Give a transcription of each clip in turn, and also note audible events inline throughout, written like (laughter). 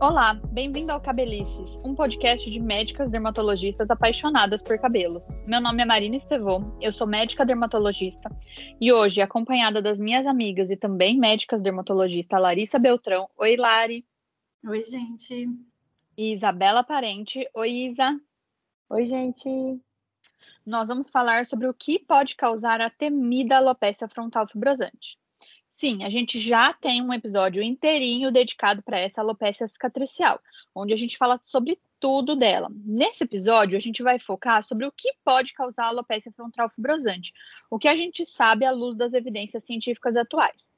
Olá, bem-vindo ao Cabelices, um podcast de médicas dermatologistas apaixonadas por cabelos. Meu nome é Marina Estevô, eu sou médica dermatologista e hoje, acompanhada das minhas amigas e também médicas dermatologistas Larissa Beltrão. Oi, Lari. Oi, gente. E Isabela Parente. Oi, Isa. Oi, gente. Nós vamos falar sobre o que pode causar a temida alopecia frontal fibrosante. Sim, a gente já tem um episódio inteirinho dedicado para essa alopecia cicatricial, onde a gente fala sobre tudo dela. Nesse episódio, a gente vai focar sobre o que pode causar alopecia frontal fibrosante, o que a gente sabe à luz das evidências científicas atuais.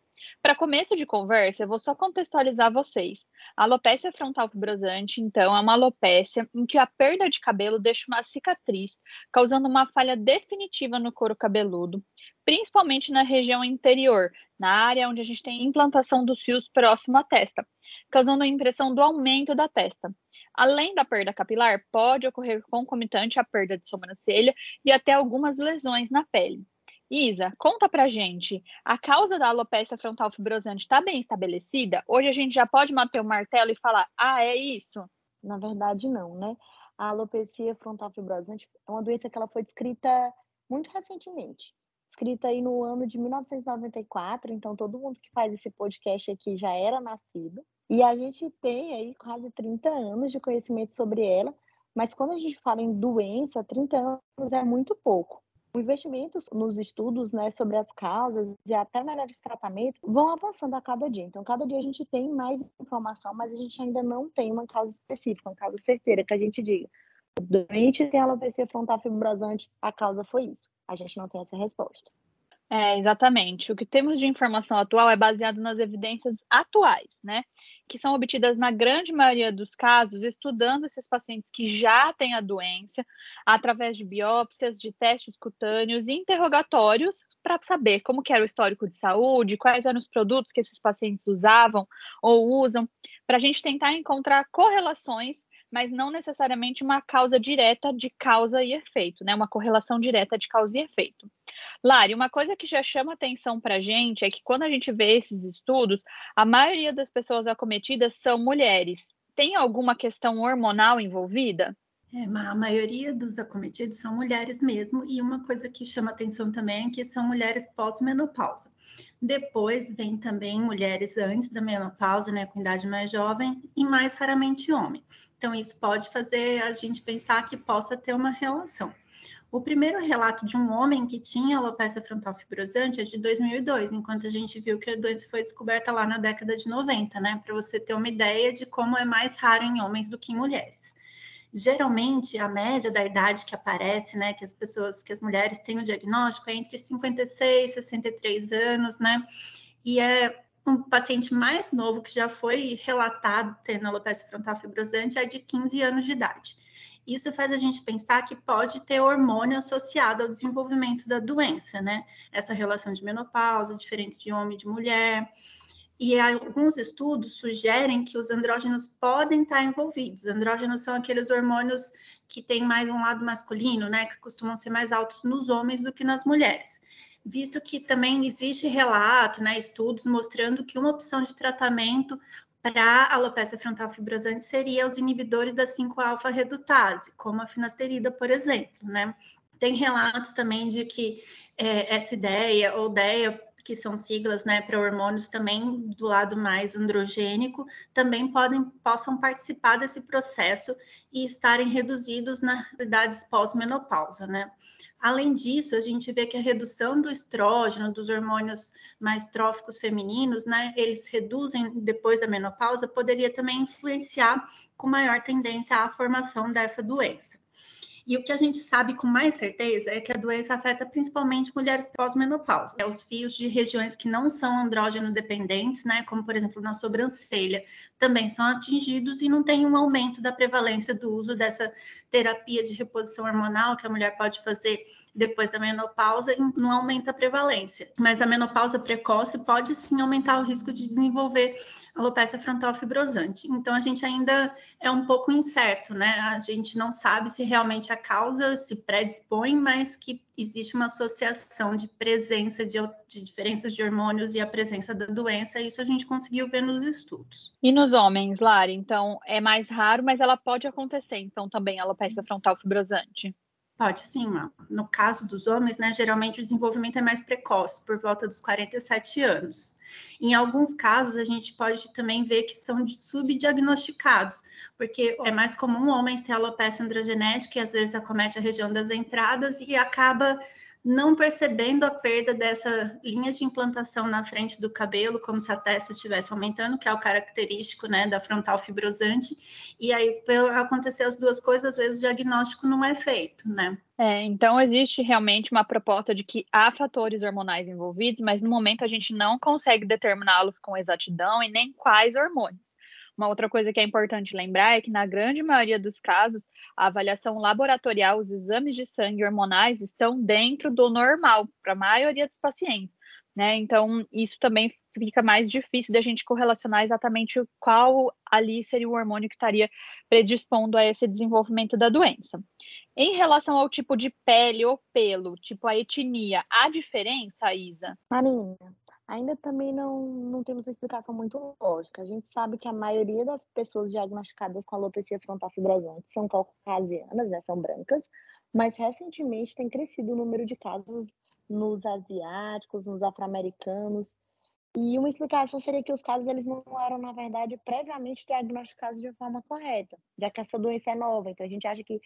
Para começo de conversa, eu vou só contextualizar vocês. A alopecia frontal fibrosante, então, é uma alopecia em que a perda de cabelo deixa uma cicatriz, causando uma falha definitiva no couro cabeludo, principalmente na região interior, na área onde a gente tem implantação dos fios próximo à testa, causando a impressão do aumento da testa. Além da perda capilar, pode ocorrer concomitante à perda de sobrancelha e até algumas lesões na pele. Isa, conta pra gente, a causa da alopecia frontal fibrosante está bem estabelecida? Hoje a gente já pode bater o martelo e falar, ah, é isso? Na verdade, não, né? A alopecia frontal fibrosante é uma doença que ela foi descrita muito recentemente escrita aí no ano de 1994, então todo mundo que faz esse podcast aqui já era nascido. E a gente tem aí quase 30 anos de conhecimento sobre ela, mas quando a gente fala em doença, 30 anos é muito pouco. O investimento nos estudos né, sobre as causas e até melhores tratamentos vão avançando a cada dia. Então, cada dia a gente tem mais informação, mas a gente ainda não tem uma causa específica, uma causa certeira que a gente diga. O doente tem alopecia frontal fibrosante, a causa foi isso. A gente não tem essa resposta. É, exatamente. O que temos de informação atual é baseado nas evidências atuais, né? Que são obtidas na grande maioria dos casos, estudando esses pacientes que já têm a doença, através de biópsias, de testes cutâneos e interrogatórios, para saber como era o histórico de saúde, quais eram os produtos que esses pacientes usavam ou usam, para a gente tentar encontrar correlações mas não necessariamente uma causa direta de causa e efeito, né? Uma correlação direta de causa e efeito. Lari, uma coisa que já chama atenção para a gente é que quando a gente vê esses estudos, a maioria das pessoas acometidas são mulheres. Tem alguma questão hormonal envolvida? É, a maioria dos acometidos são mulheres mesmo, e uma coisa que chama atenção também é que são mulheres pós-menopausa. Depois vem também mulheres antes da menopausa, né, com idade mais jovem, e mais raramente homem. Então, isso pode fazer a gente pensar que possa ter uma relação. O primeiro relato de um homem que tinha alopecia frontal fibrosante é de 2002, enquanto a gente viu que a doença foi descoberta lá na década de 90, né? Para você ter uma ideia de como é mais raro em homens do que em mulheres. Geralmente, a média da idade que aparece, né, que as pessoas, que as mulheres têm o diagnóstico é entre 56 e 63 anos, né? E é um paciente mais novo que já foi relatado tendo alopecia frontal fibrosante é de 15 anos de idade. Isso faz a gente pensar que pode ter hormônio associado ao desenvolvimento da doença, né? Essa relação de menopausa, diferente de homem e de mulher. E alguns estudos sugerem que os andrógenos podem estar envolvidos. Andrógenos são aqueles hormônios que têm mais um lado masculino, né? Que costumam ser mais altos nos homens do que nas mulheres visto que também existe relato, né, estudos mostrando que uma opção de tratamento para alopecia frontal fibrosante seria os inibidores da 5-alfa-redutase, como a finasterida, por exemplo, né? Tem relatos também de que é, essa ideia ou ideia que são siglas né, para hormônios também do lado mais androgênico, também podem possam participar desse processo e estarem reduzidos nas idades pós-menopausa, né? Além disso, a gente vê que a redução do estrógeno, dos hormônios mais tróficos femininos, né, eles reduzem depois da menopausa, poderia também influenciar com maior tendência à formação dessa doença. E o que a gente sabe com mais certeza é que a doença afeta principalmente mulheres pós-menopausa. É, os fios de regiões que não são andrógeno dependentes, né, como por exemplo na sobrancelha, também são atingidos e não tem um aumento da prevalência do uso dessa terapia de reposição hormonal que a mulher pode fazer depois da menopausa não aumenta a prevalência. Mas a menopausa precoce pode sim aumentar o risco de desenvolver alopecia frontal fibrosante. Então a gente ainda é um pouco incerto, né? A gente não sabe se realmente a causa se predispõe, mas que existe uma associação de presença de, de diferenças de hormônios e a presença da doença. Isso a gente conseguiu ver nos estudos. E nos homens, Lari, então é mais raro, mas ela pode acontecer, então também alopecia frontal fibrosante. Pode sim, no caso dos homens, né, geralmente o desenvolvimento é mais precoce, por volta dos 47 anos. Em alguns casos, a gente pode também ver que são subdiagnosticados, porque é mais comum homens ter alopecia androgenética, que às vezes acomete a região das entradas e acaba não percebendo a perda dessa linha de implantação na frente do cabelo, como se a testa estivesse aumentando, que é o característico né, da frontal fibrosante, e aí, para acontecer as duas coisas, às vezes o diagnóstico não é feito, né? É, então existe realmente uma proposta de que há fatores hormonais envolvidos, mas no momento a gente não consegue determiná-los com exatidão e nem quais hormônios. Uma outra coisa que é importante lembrar é que, na grande maioria dos casos, a avaliação laboratorial, os exames de sangue hormonais estão dentro do normal para a maioria dos pacientes. Né? Então, isso também fica mais difícil de a gente correlacionar exatamente qual ali seria o hormônio que estaria predispondo a esse desenvolvimento da doença. Em relação ao tipo de pele ou pelo, tipo a etnia, há diferença, Isa? Marina, ainda também não, não temos uma explicação muito lógica. A gente sabe que a maioria das pessoas diagnosticadas com alopecia frontal fibrosante são caucasianas, né, são brancas, mas recentemente tem crescido o número de casos nos asiáticos, nos afro-americanos. E uma explicação seria que os casos eles não eram, na verdade, previamente diagnosticados de forma correta, já que essa doença é nova. Então, a gente acha que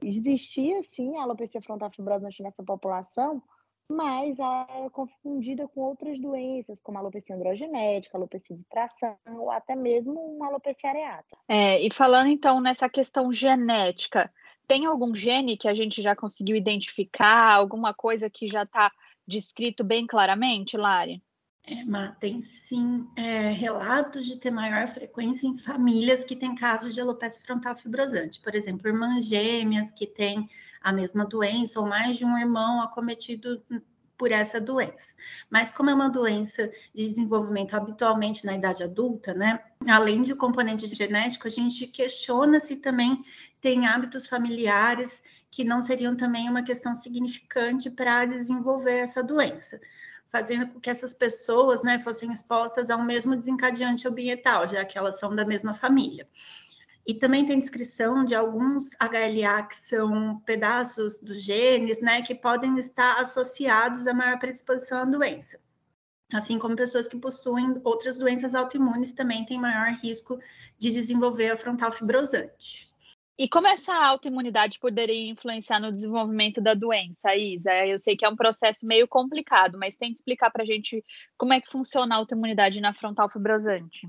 existia, sim, a alopecia frontal fibrosante nessa população, mas ela é confundida com outras doenças, como alopecia androgenética, alopecia de tração, ou até mesmo uma alopecia areata. É, e falando então nessa questão genética, tem algum gene que a gente já conseguiu identificar, alguma coisa que já está descrito bem claramente, Lari? É, Má, tem sim é, relatos de ter maior frequência em famílias que têm casos de alopecia frontal fibrosante. Por exemplo, irmãs gêmeas que têm a mesma doença ou mais de um irmão acometido por essa doença. Mas como é uma doença de desenvolvimento habitualmente na idade adulta, né? Além de componente genético, a gente questiona se também tem hábitos familiares que não seriam também uma questão significante para desenvolver essa doença fazendo com que essas pessoas né, fossem expostas ao mesmo desencadeante ambiental, já que elas são da mesma família. E também tem descrição de alguns HLA que são pedaços dos genes, né, que podem estar associados a maior predisposição à doença. Assim como pessoas que possuem outras doenças autoimunes também têm maior risco de desenvolver a frontal fibrosante. E como essa autoimunidade poderia influenciar no desenvolvimento da doença, Isa? Eu sei que é um processo meio complicado, mas tem que explicar para a gente como é que funciona a autoimunidade na frontal fibrosante.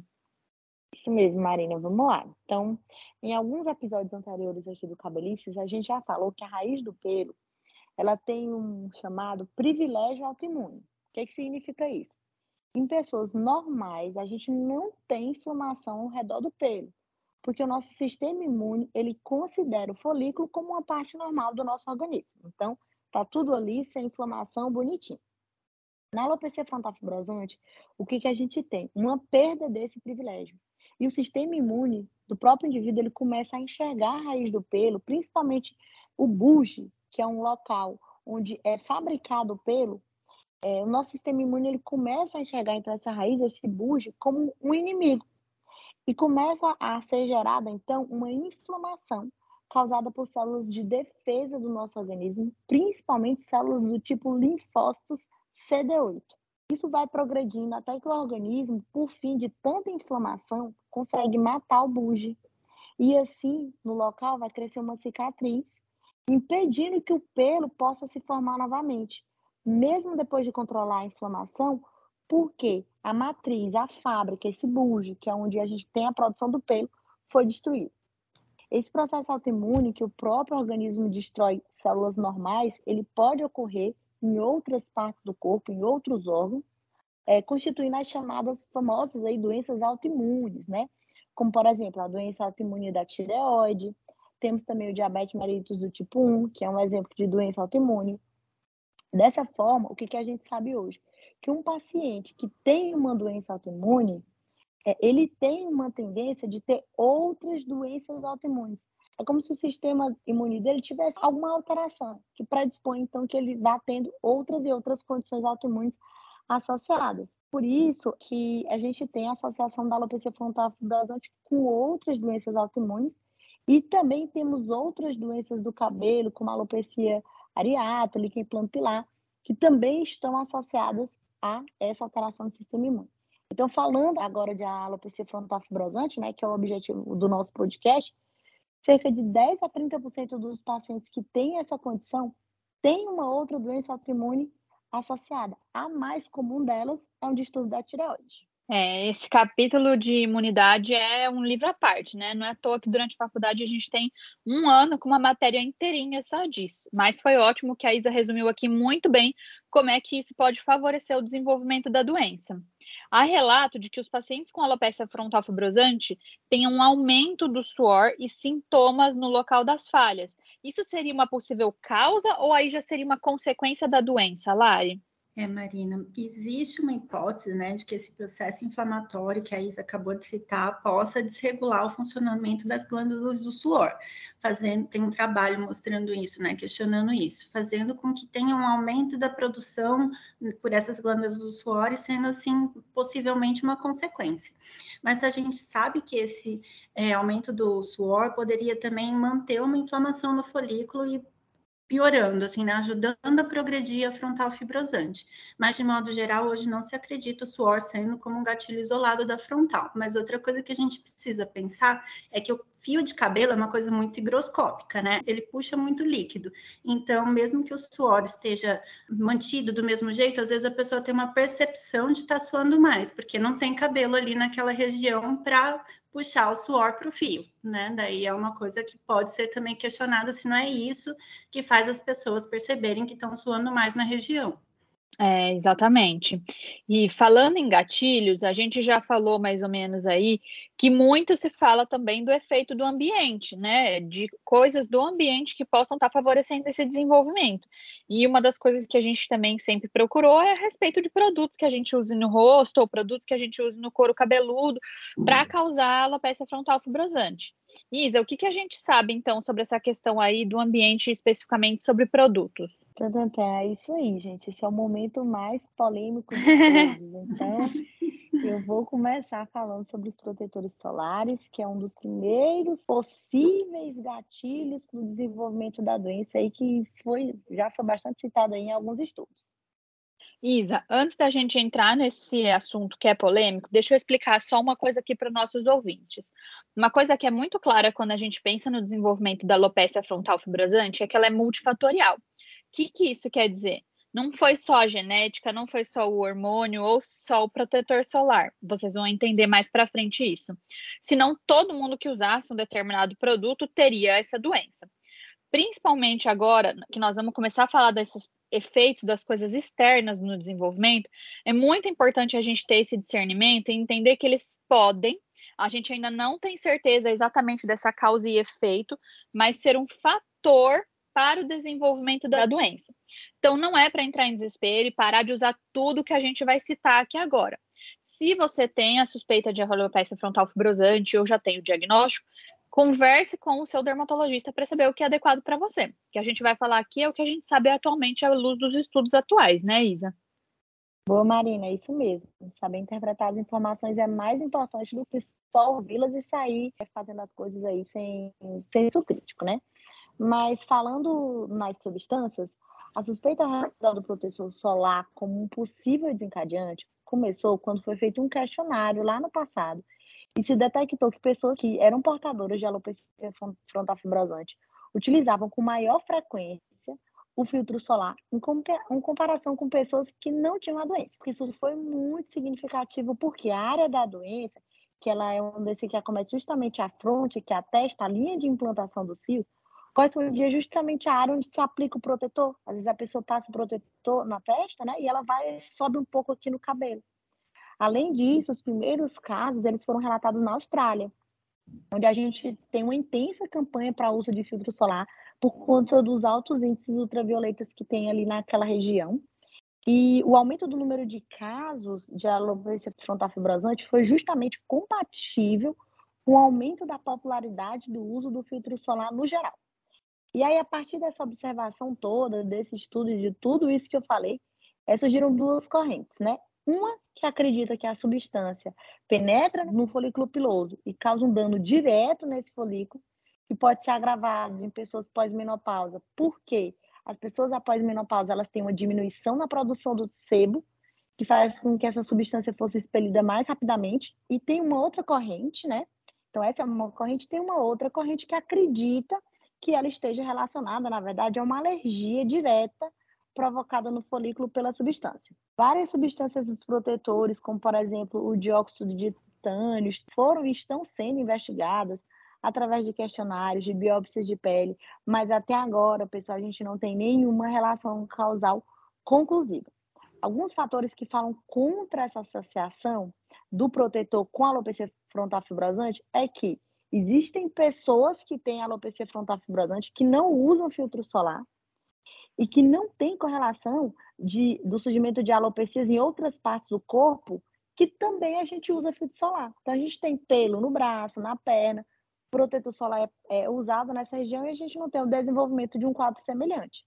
Isso mesmo, Marina, vamos lá. Então, em alguns episódios anteriores aqui do Cabelices, a gente já falou que a raiz do pelo, ela tem um chamado privilégio autoimune. O que, que significa isso? Em pessoas normais, a gente não tem inflamação ao redor do pelo porque o nosso sistema imune, ele considera o folículo como uma parte normal do nosso organismo. Então, tá tudo ali sem inflamação, bonitinho. Na alopecia frontal fibrosante, o que, que a gente tem? Uma perda desse privilégio. E o sistema imune do próprio indivíduo, ele começa a enxergar a raiz do pelo, principalmente o bulge, que é um local onde é fabricado o pelo, é, o nosso sistema imune ele começa a enxergar então essa raiz, esse bulge, como um inimigo. E começa a ser gerada, então, uma inflamação causada por células de defesa do nosso organismo, principalmente células do tipo linfócitos CD8. Isso vai progredindo até que o organismo, por fim de tanta inflamação, consegue matar o bulge. E assim, no local vai crescer uma cicatriz, impedindo que o pelo possa se formar novamente. Mesmo depois de controlar a inflamação, porque a matriz, a fábrica, esse bulge, que é onde a gente tem a produção do pelo, foi destruído. Esse processo autoimune, que o próprio organismo destrói células normais, ele pode ocorrer em outras partes do corpo, em outros órgãos, é, constituindo as chamadas famosas aí, doenças autoimunes, né? Como, por exemplo, a doença autoimune da tireoide. Temos também o diabetes mellitus do tipo 1, que é um exemplo de doença autoimune. Dessa forma, o que, que a gente sabe hoje? Que um paciente que tem uma doença autoimune, é, ele tem uma tendência de ter outras doenças autoimunes. É como se o sistema imune dele tivesse alguma alteração, que predispõe, então, que ele vá tendo outras e outras condições autoimunes associadas. Por isso que a gente tem a associação da alopecia frontal fibrosante com outras doenças autoimunes e também temos outras doenças do cabelo, como a alopecia areata, líquen plantilar, que também estão associadas a essa alteração do sistema imune. Então, falando agora de alopecia frontal fibrosante, né, que é o objetivo do nosso podcast, cerca de 10 a 30% dos pacientes que têm essa condição têm uma outra doença autoimune associada. A mais comum delas é um distúrbio da tireoide. É, esse capítulo de imunidade é um livro à parte, né? Não é à toa que durante a faculdade a gente tem um ano com uma matéria inteirinha só disso. Mas foi ótimo que a Isa resumiu aqui muito bem como é que isso pode favorecer o desenvolvimento da doença. Há relato de que os pacientes com alopecia frontal fibrosante têm um aumento do suor e sintomas no local das falhas. Isso seria uma possível causa ou aí já seria uma consequência da doença, Lari? É, Marina, existe uma hipótese, né, de que esse processo inflamatório que a Isa acabou de citar possa desregular o funcionamento das glândulas do suor, fazendo, tem um trabalho mostrando isso, né, questionando isso, fazendo com que tenha um aumento da produção por essas glândulas do suor e sendo assim possivelmente uma consequência. Mas a gente sabe que esse é, aumento do suor poderia também manter uma inflamação no folículo e piorando, assim, né? ajudando a progredir a frontal fibrosante. Mas, de modo geral, hoje não se acredita o suor sendo como um gatilho isolado da frontal. Mas outra coisa que a gente precisa pensar é que o fio de cabelo é uma coisa muito higroscópica, né? Ele puxa muito líquido. Então, mesmo que o suor esteja mantido do mesmo jeito, às vezes a pessoa tem uma percepção de estar tá suando mais, porque não tem cabelo ali naquela região para puxar o suor para o fio, né? Daí é uma coisa que pode ser também questionada se não é isso que faz as pessoas perceberem que estão suando mais na região. É, exatamente. E falando em gatilhos, a gente já falou mais ou menos aí que muito se fala também do efeito do ambiente, né? De coisas do ambiente que possam estar favorecendo esse desenvolvimento. E uma das coisas que a gente também sempre procurou é a respeito de produtos que a gente use no rosto ou produtos que a gente use no couro cabeludo para causar alopecia frontal fibrosante. Isa, o que, que a gente sabe então sobre essa questão aí do ambiente, especificamente sobre produtos? É isso aí, gente. Esse é o momento mais polêmico de (laughs) todos. Então, eu vou começar falando sobre os protetores solares, que é um dos primeiros possíveis gatilhos para o desenvolvimento da doença aí que foi já foi bastante citado aí em alguns estudos. Isa, antes da gente entrar nesse assunto que é polêmico, deixa eu explicar só uma coisa aqui para nossos ouvintes. Uma coisa que é muito clara quando a gente pensa no desenvolvimento da alopecia frontal fibrosante é que ela é multifatorial que, que isso quer dizer? Não foi só a genética, não foi só o hormônio ou só o protetor solar. Vocês vão entender mais para frente isso. Senão, todo mundo que usasse um determinado produto teria essa doença. Principalmente agora que nós vamos começar a falar desses efeitos das coisas externas no desenvolvimento, é muito importante a gente ter esse discernimento e entender que eles podem, a gente ainda não tem certeza exatamente dessa causa e efeito, mas ser um fator para o desenvolvimento da doença. Então, não é para entrar em desespero e parar de usar tudo que a gente vai citar aqui agora. Se você tem a suspeita de alopecia frontal fibrosante ou já tem o diagnóstico, converse com o seu dermatologista para saber o que é adequado para você. O que a gente vai falar aqui é o que a gente sabe atualmente à luz dos estudos atuais, né, Isa? Boa, Marina, é isso mesmo. Saber interpretar as informações é mais importante do que só ouvi-las e sair fazendo as coisas aí sem senso crítico, né? Mas falando nas substâncias, a suspeita do protetor solar como um possível desencadeante começou quando foi feito um questionário lá no passado e se detectou que pessoas que eram portadoras de alopecia frontal fibrosante utilizavam com maior frequência o filtro solar em, comparação com pessoas que não tinham a doença. Isso foi muito significativo porque a área da doença, que ela é um desse que acomete justamente a fronte, que é a testa, a linha de implantação dos fios, correspondia justamente à área onde se aplica o protetor. Às vezes a pessoa passa o protetor na testa, né? E ela vai sobe um pouco aqui no cabelo. Além disso, os primeiros casos eles foram relatados na Austrália. onde a gente tem uma intensa campanha para uso de filtro solar por conta dos altos índices ultravioletas que tem ali naquela região. E o aumento do número de casos de alopecia frontal fibrosante foi justamente compatível com o aumento da popularidade do uso do filtro solar no geral. E aí, a partir dessa observação toda, desse estudo de tudo isso que eu falei, é, surgiram duas correntes, né? Uma que acredita que a substância penetra no folículo piloso e causa um dano direto nesse folículo, que pode ser agravado em pessoas pós-menopausa. Por quê? As pessoas após menopausa, elas têm uma diminuição na produção do sebo, que faz com que essa substância fosse expelida mais rapidamente. E tem uma outra corrente, né? Então, essa é uma corrente, tem uma outra corrente que acredita que ela esteja relacionada, na verdade, a uma alergia direta provocada no folículo pela substância. Várias substâncias protetores, como por exemplo o dióxido de titânio, foram e estão sendo investigadas através de questionários, de biópsias de pele, mas até agora, pessoal, a gente não tem nenhuma relação causal conclusiva. Alguns fatores que falam contra essa associação do protetor com alopecia frontal fibrosante é que Existem pessoas que têm alopecia frontal fibrosante que não usam filtro solar e que não tem correlação de, do surgimento de alopecias em outras partes do corpo que também a gente usa filtro solar. Então, a gente tem pelo no braço, na perna, protetor solar é, é usado nessa região e a gente não tem o desenvolvimento de um quadro semelhante,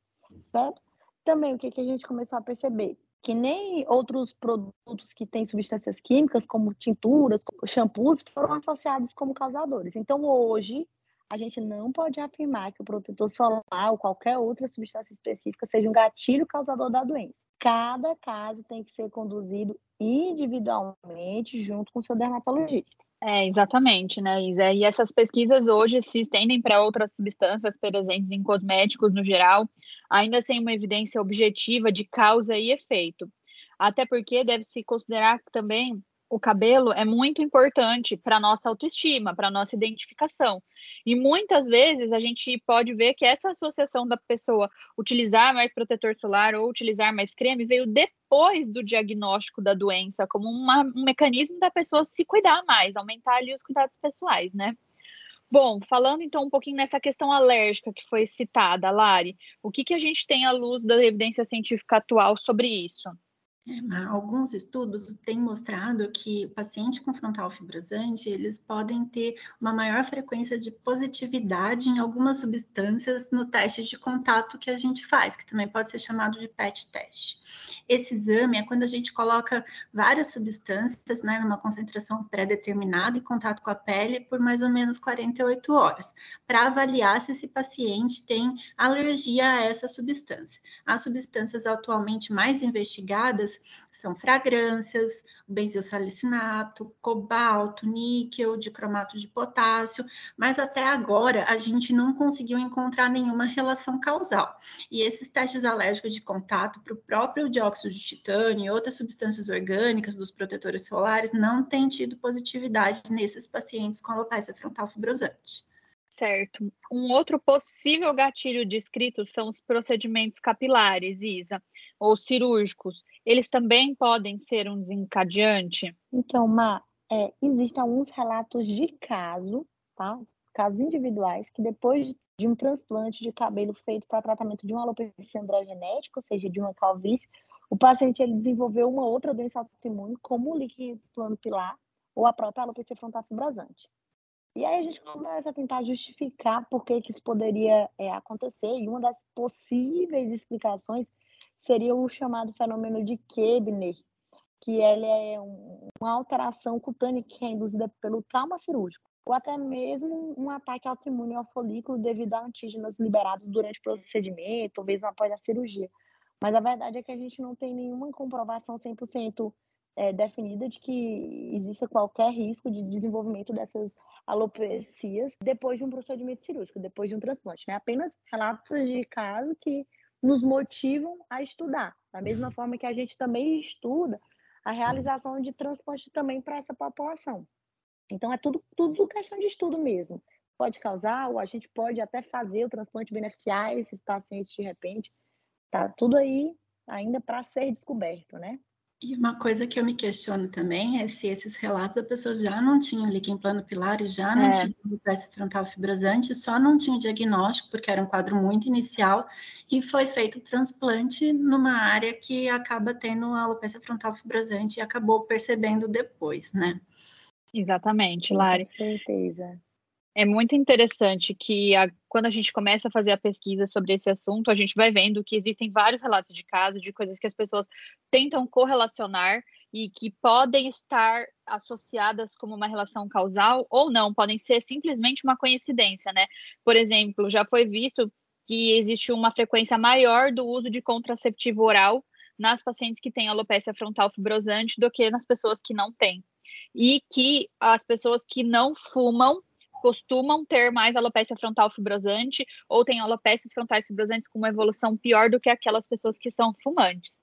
certo? Também, o que, que a gente começou a perceber? Que nem outros produtos que têm substâncias químicas, como tinturas, shampoos, foram associados como causadores. Então, hoje, a gente não pode afirmar que o protetor solar ou qualquer outra substância específica seja um gatilho causador da doença. Cada caso tem que ser conduzido individualmente junto com seu dermatologista. É, exatamente, né, Isa? E essas pesquisas hoje se estendem para outras substâncias presentes em cosméticos no geral, ainda sem uma evidência objetiva de causa e efeito. Até porque deve-se considerar também o cabelo é muito importante para nossa autoestima, para nossa identificação. E muitas vezes a gente pode ver que essa associação da pessoa utilizar mais protetor solar ou utilizar mais creme veio depois do diagnóstico da doença, como uma, um mecanismo da pessoa se cuidar mais, aumentar ali os cuidados pessoais, né? Bom, falando então um pouquinho nessa questão alérgica que foi citada, Lari, o que, que a gente tem à luz da evidência científica atual sobre isso? É, alguns estudos têm mostrado que o paciente com frontal fibrosante, eles podem ter uma maior frequência de positividade em algumas substâncias no teste de contato que a gente faz, que também pode ser chamado de PET teste. Esse exame é quando a gente coloca várias substâncias, né, numa concentração pré-determinada em contato com a pele por mais ou menos 48 horas, para avaliar se esse paciente tem alergia a essa substância. As substâncias atualmente mais investigadas são fragrâncias, benzosalicinato, cobalto, níquel, dicromato de potássio, mas até agora a gente não conseguiu encontrar nenhuma relação causal. E esses testes alérgicos de contato para o próprio dióxido de titânio e outras substâncias orgânicas dos protetores solares não têm tido positividade nesses pacientes com alopecia frontal fibrosante. Certo. Um outro possível gatilho descrito são os procedimentos capilares, Isa, ou cirúrgicos. Eles também podem ser um desencadeante? Então, Ma, é, existem alguns relatos de caso, tá? Casos individuais, que depois de um transplante de cabelo feito para tratamento de uma alopecia androgenética, ou seja, de uma calvície, o paciente ele desenvolveu uma outra doença autoimune, como o líquido plano pilar ou a própria alopecia frontal fibrosante. E aí a gente começa a tentar justificar por que, que isso poderia é, acontecer, e uma das possíveis explicações seria o chamado fenômeno de Kebner, que ele é um, uma alteração cutânea que é induzida pelo trauma cirúrgico, ou até mesmo um ataque autoimune ao folículo devido a antígenos liberados durante o procedimento, ou mesmo após a cirurgia. Mas a verdade é que a gente não tem nenhuma comprovação 100% é, definida de que exista qualquer risco de desenvolvimento dessas alopecias depois de um procedimento cirúrgico, depois de um transplante. Né? Apenas relatos de caso que nos motivam a estudar, da mesma forma que a gente também estuda a realização de transplante também para essa população. Então, é tudo, tudo questão de estudo mesmo. Pode causar, ou a gente pode até fazer o transplante beneficiar esses pacientes de repente. Tá tudo aí ainda para ser descoberto, né? E uma coisa que eu me questiono também é se esses relatos a pessoa já não tinha líquido plano pilar e já não é. tinha alopecia frontal fibrosante, só não tinha diagnóstico porque era um quadro muito inicial e foi feito o transplante numa área que acaba tendo alopecia frontal fibrosante e acabou percebendo depois, né? Exatamente, Lari. Com certeza. É muito interessante que a, quando a gente começa a fazer a pesquisa sobre esse assunto, a gente vai vendo que existem vários relatos de casos, de coisas que as pessoas tentam correlacionar e que podem estar associadas como uma relação causal ou não, podem ser simplesmente uma coincidência, né? Por exemplo, já foi visto que existe uma frequência maior do uso de contraceptivo oral nas pacientes que têm alopecia frontal fibrosante do que nas pessoas que não têm. E que as pessoas que não fumam costumam ter mais alopecia frontal fibrosante ou têm alopécias frontais fibrosantes com uma evolução pior do que aquelas pessoas que são fumantes.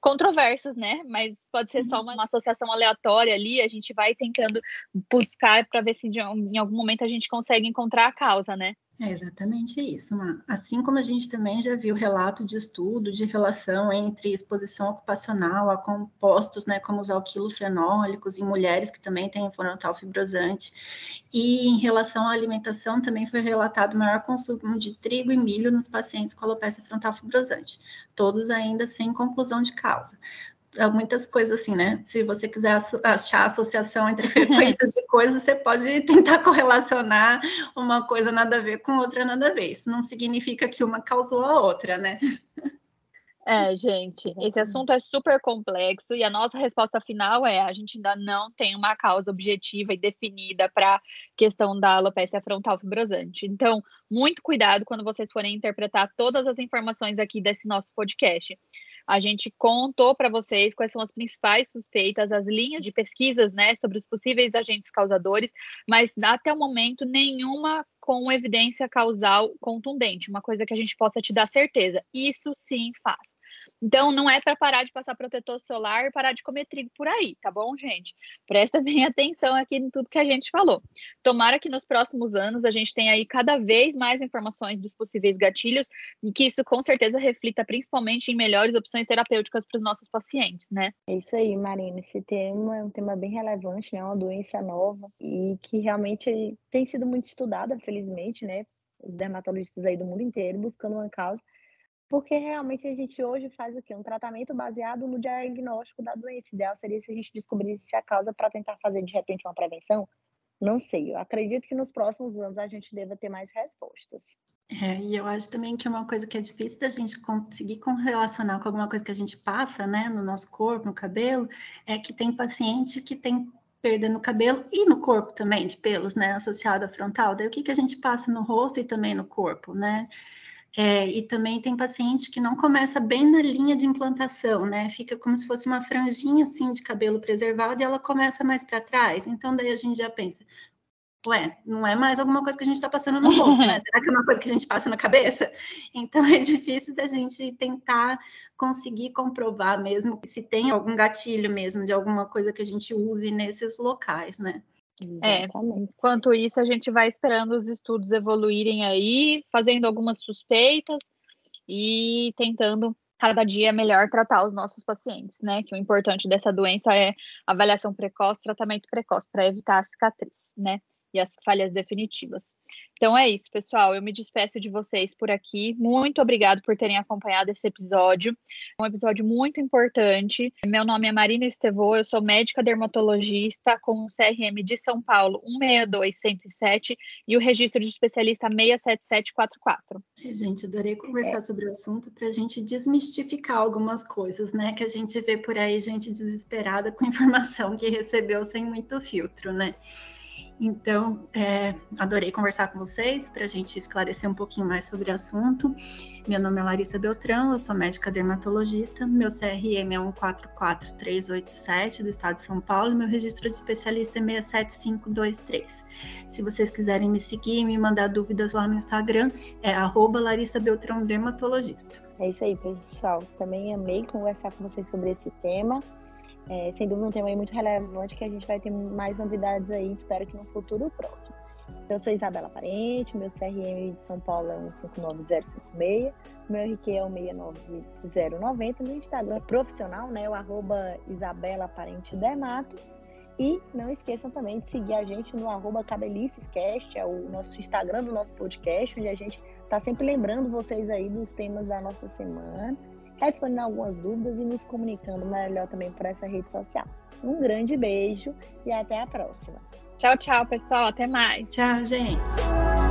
Controversas, né? Mas pode ser só uma, uma associação aleatória ali. A gente vai tentando buscar para ver se de, em algum momento a gente consegue encontrar a causa, né? É exatamente isso. Assim como a gente também já viu relato de estudo de relação entre exposição ocupacional a compostos, né, como os alquilofenólicos em mulheres que também têm frontal fibrosante, e em relação à alimentação também foi relatado maior consumo de trigo e milho nos pacientes com alopecia frontal fibrosante, todos ainda sem conclusão de causa muitas coisas assim, né? Se você quiser achar associação entre frequências de coisas, você pode (laughs) tentar correlacionar uma coisa nada a ver com outra nada a ver. Isso não significa que uma causou a outra, né? É, gente, esse assunto é super complexo e a nossa resposta final é: a gente ainda não tem uma causa objetiva e definida para a questão da alopecia frontal fibrosante. Então, muito cuidado quando vocês forem interpretar todas as informações aqui desse nosso podcast. A gente contou para vocês quais são as principais suspeitas, as linhas de pesquisas, né, sobre os possíveis agentes causadores, mas até o momento nenhuma com evidência causal contundente, uma coisa que a gente possa te dar certeza. Isso sim faz. Então, não é para parar de passar protetor solar e parar de comer trigo por aí, tá bom, gente? Presta (laughs) bem atenção aqui em tudo que a gente falou. Tomara que nos próximos anos a gente tenha aí cada vez mais informações dos possíveis gatilhos e que isso com certeza reflita principalmente em melhores opções terapêuticas para os nossos pacientes, né? É isso aí, Marina. Esse tema é um tema bem relevante, né? Uma doença nova e que realmente tem sido muito estudada, felizmente infelizmente, né, os dermatologistas aí do mundo inteiro buscando uma causa, porque realmente a gente hoje faz o quê? Um tratamento baseado no diagnóstico da doença. O ideal seria se a gente descobrisse a causa para tentar fazer de repente uma prevenção. Não sei, eu acredito que nos próximos anos a gente deva ter mais respostas. É, e eu acho também que é uma coisa que é difícil da gente conseguir relacionar com alguma coisa que a gente passa, né, no nosso corpo, no cabelo, é que tem paciente que tem perda no cabelo e no corpo também, de pelos, né, associado à frontal. Daí o que, que a gente passa no rosto e também no corpo, né? É, e também tem paciente que não começa bem na linha de implantação, né? Fica como se fosse uma franjinha assim de cabelo preservado e ela começa mais para trás. Então daí a gente já pensa, ué, não é mais alguma coisa que a gente está passando no rosto, né? (laughs) Será que é uma coisa que a gente passa na cabeça? Então é difícil da gente tentar conseguir comprovar mesmo se tem algum gatilho mesmo de alguma coisa que a gente use nesses locais, né? É, enquanto isso, a gente vai esperando os estudos evoluírem aí, fazendo algumas suspeitas e tentando cada dia melhor tratar os nossos pacientes, né? Que o importante dessa doença é avaliação precoce, tratamento precoce, para evitar a cicatriz, né? E as falhas definitivas. Então é isso, pessoal. Eu me despeço de vocês por aqui. Muito obrigado por terem acompanhado esse episódio. É um episódio muito importante. Meu nome é Marina Estevô, eu sou médica dermatologista com o CRM de São Paulo 162107 e o registro de especialista 67744. Gente, adorei conversar é. sobre o assunto para a gente desmistificar algumas coisas, né? Que a gente vê por aí gente desesperada com informação que recebeu sem muito filtro, né? Então, é, adorei conversar com vocês para a gente esclarecer um pouquinho mais sobre o assunto. Meu nome é Larissa Beltrão, eu sou médica dermatologista, meu CRM é 144387 do estado de São Paulo e meu registro de especialista é 67523. Se vocês quiserem me seguir e me mandar dúvidas lá no Instagram, é Larissa Beltrão Dermatologista. É isso aí, pessoal. Também amei conversar com vocês sobre esse tema. É, sem dúvida um tema muito relevante que a gente vai ter mais novidades aí, espero que no futuro próximo. Eu sou Isabela Parente, meu CRM de São Paulo é 159056, meu RQ é o 69090, meu Instagram é profissional, né? O arroba Isabela Parente Demato. E não esqueçam também de seguir a gente no arroba Cabelicescast, é o nosso Instagram do nosso podcast, onde a gente está sempre lembrando vocês aí dos temas da nossa semana, respondendo algumas dúvidas e nos comunicando melhor também por essa rede social. Um grande beijo e até a próxima. Tchau, tchau, pessoal. Até mais. Tchau, gente.